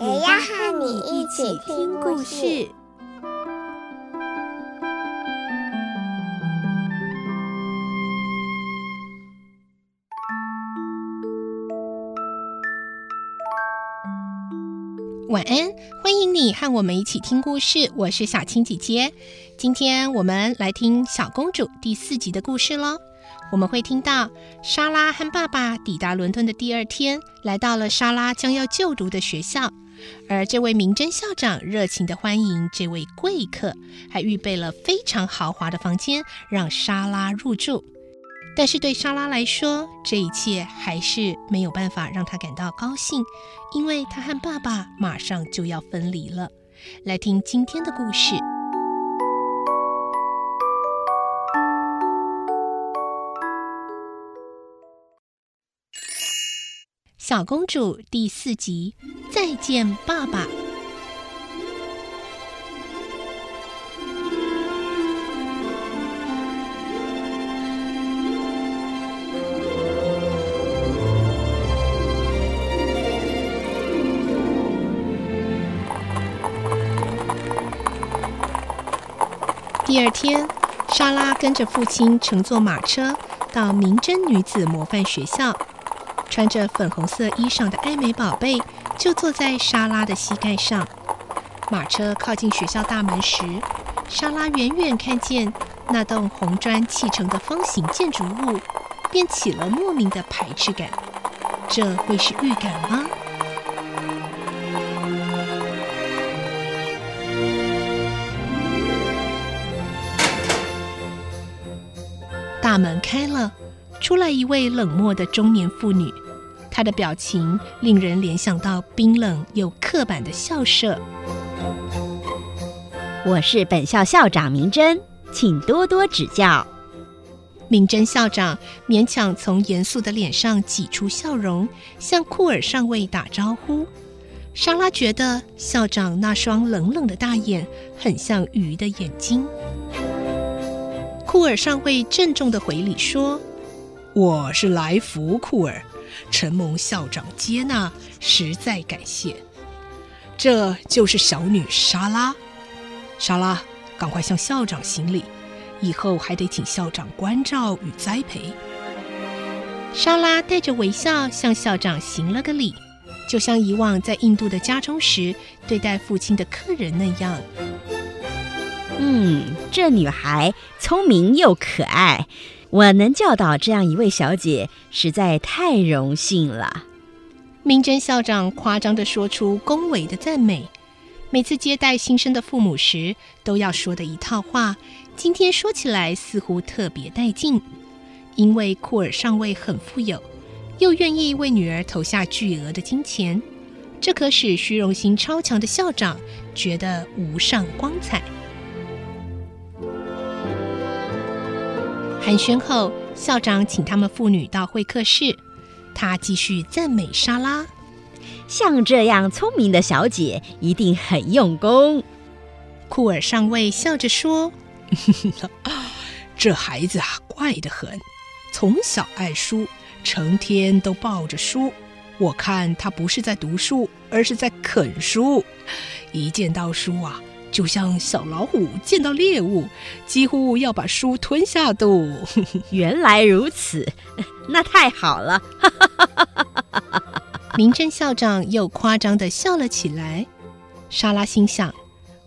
也要和你一起听故事。晚安，欢迎你和我们一起听故事。我是小青姐姐，今天我们来听《小公主》第四集的故事喽。我们会听到莎拉和爸爸抵达伦敦的第二天，来到了莎拉将要就读的学校，而这位明真校长热情地欢迎这位贵客，还预备了非常豪华的房间让莎拉入住。但是对莎拉来说，这一切还是没有办法让她感到高兴，因为她和爸爸马上就要分离了。来听今天的故事，《小公主》第四集，再见，爸爸。第二天，莎拉跟着父亲乘坐马车到明真女子模范学校。穿着粉红色衣裳的艾美宝贝就坐在莎拉的膝盖上。马车靠近学校大门时，莎拉远远看见那栋红砖砌成的方形建筑物，便起了莫名的排斥感。这会是预感吗？大门开了，出来一位冷漠的中年妇女，她的表情令人联想到冰冷又刻板的校舍。我是本校校长明真，请多多指教。明真校长勉强从严肃的脸上挤出笑容，向库尔上尉打招呼。莎拉觉得校长那双冷冷的大眼很像鱼的眼睛。库尔上尉郑重地回礼说：“我是来福库尔，承蒙校长接纳，实在感谢。这就是小女莎拉。莎拉，赶快向校长行礼，以后还得请校长关照与栽培。”莎拉带着微笑向校长行了个礼，就像以往在印度的家中时对待父亲的客人那样。嗯，这女孩聪明又可爱，我能教导这样一位小姐，实在太荣幸了。明真校长夸张地说出恭维的赞美，每次接待新生的父母时都要说的一套话，今天说起来似乎特别带劲。因为库尔上尉很富有，又愿意为女儿投下巨额的金钱，这可使虚荣心超强的校长觉得无上光彩。寒暄后，校长请他们父女到会客室。他继续赞美莎拉：“像这样聪明的小姐，一定很用功。”库尔上尉笑着说：“ 这孩子啊，怪得很，从小爱书，成天都抱着书。我看他不是在读书，而是在啃书。一见到书啊。”就像小老虎见到猎物，几乎要把书吞下肚。原来如此，那太好了！明真校长又夸张的笑了起来。莎拉心想：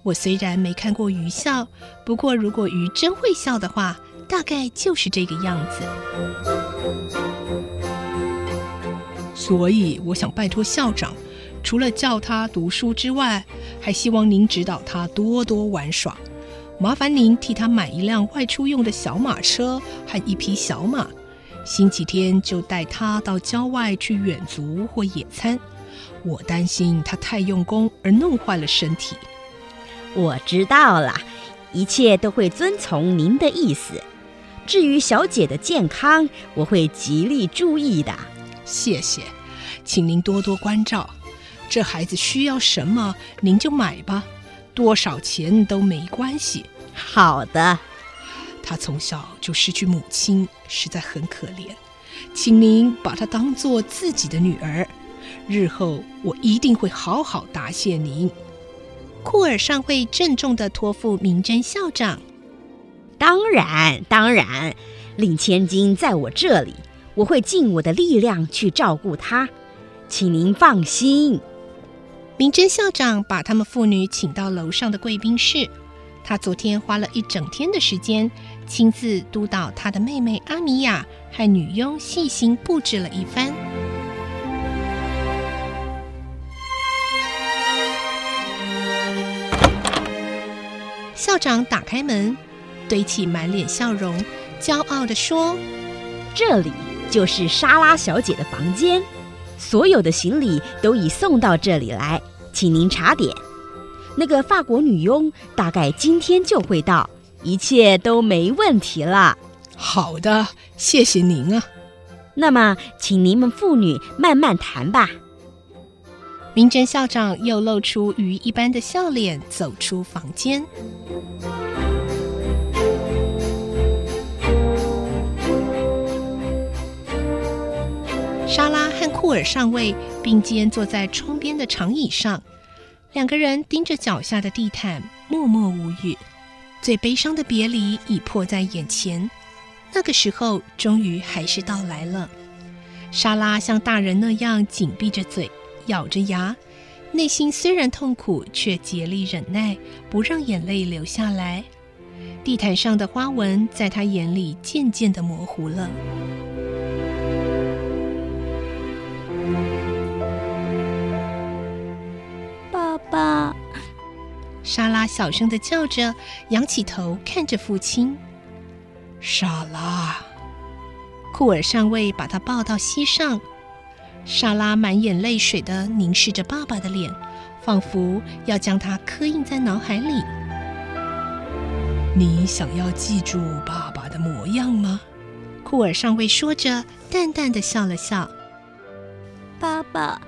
我虽然没看过鱼笑，不过如果鱼真会笑的话，大概就是这个样子。所以我想拜托校长。除了教他读书之外，还希望您指导他多多玩耍。麻烦您替他买一辆外出用的小马车和一匹小马，星期天就带他到郊外去远足或野餐，我担心她太用功而弄坏了身体。我知道了，一切都会遵从您的意思。至于小姐的健康，我会极力注意的。谢谢，请您多多关照。这孩子需要什么，您就买吧，多少钱都没关系。好的。他从小就失去母亲，实在很可怜，请您把她当做自己的女儿。日后我一定会好好答谢您。库尔上尉郑重地托付明真校长。当然，当然，令千金在我这里，我会尽我的力量去照顾她，请您放心。明真校长把他们父女请到楼上的贵宾室。他昨天花了一整天的时间，亲自督导他的妹妹阿米娅和女佣细心布置了一番。校长打开门，堆起满脸笑容，骄傲地说：“这里就是莎拉小姐的房间，所有的行李都已送到这里来，请您查点。那个法国女佣大概今天就会到，一切都没问题了。”“好的，谢谢您啊。”“那么，请您们父女慢慢谈吧。”明真校长又露出鱼一般的笑脸，走出房间。莎拉和库尔上尉并肩坐在窗边的长椅上，两个人盯着脚下的地毯，默默无语。最悲伤的别离已迫在眼前，那个时候终于还是到来了。莎拉像大人那样紧闭着嘴。咬着牙，内心虽然痛苦，却竭力忍耐，不让眼泪流下来。地毯上的花纹在他眼里渐渐的模糊了。小声的叫着，仰起头看着父亲。莎拉，库尔上尉把她抱到膝上。莎拉满眼泪水的凝视着爸爸的脸，仿佛要将他刻印在脑海里。你想要记住爸爸的模样吗？库尔上尉说着，淡淡的笑了笑。爸爸，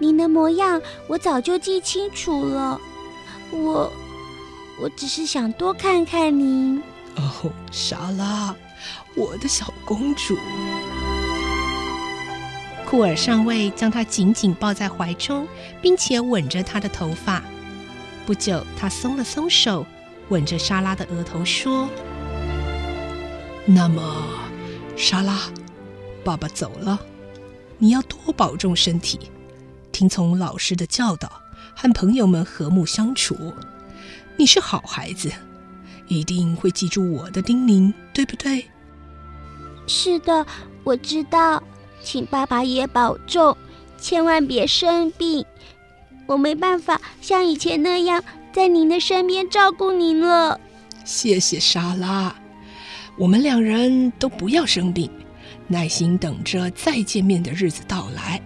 您的模样我早就记清楚了。我，我只是想多看看您。哦，莎拉，我的小公主。库尔上尉将她紧紧抱在怀中，并且吻着她的头发。不久，他松了松手，吻着莎拉的额头说：“那么，莎拉，爸爸走了，你要多保重身体，听从老师的教导，和朋友们和睦相处。你是好孩子，一定会记住我的叮咛，对不对？”“是的，我知道。”请爸爸也保重，千万别生病。我没办法像以前那样在您的身边照顾您了。谢谢莎拉，我们两人都不要生病，耐心等着再见面的日子到来。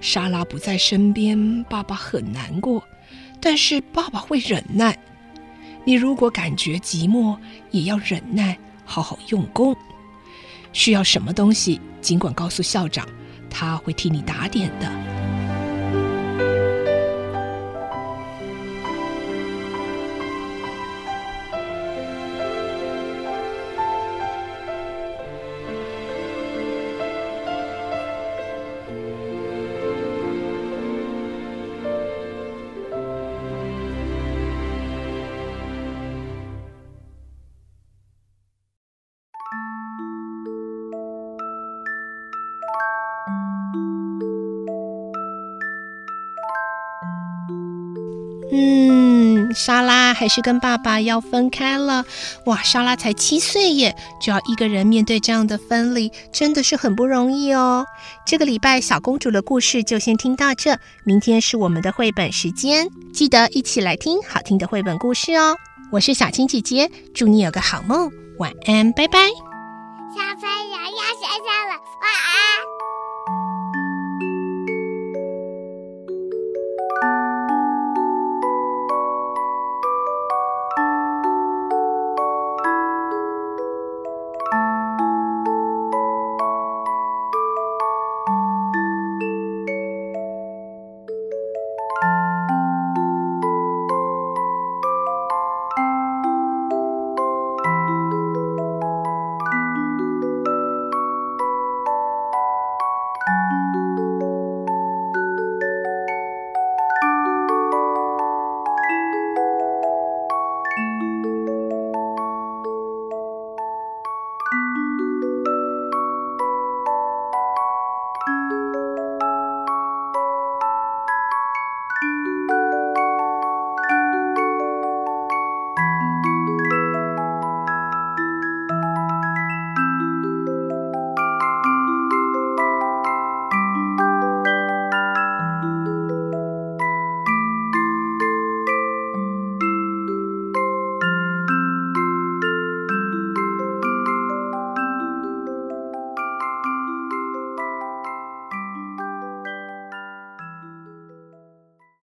莎拉不在身边，爸爸很难过，但是爸爸会忍耐。你如果感觉寂寞，也要忍耐，好好用功。需要什么东西，尽管告诉校长，他会替你打点的。嗯，莎拉还是跟爸爸要分开了。哇，莎拉才七岁耶，就要一个人面对这样的分离，真的是很不容易哦。这个礼拜小公主的故事就先听到这，明天是我们的绘本时间，记得一起来听好听的绘本故事哦。我是小青姐姐，祝你有个好梦，晚安，拜拜。小朋友要睡觉了，晚安。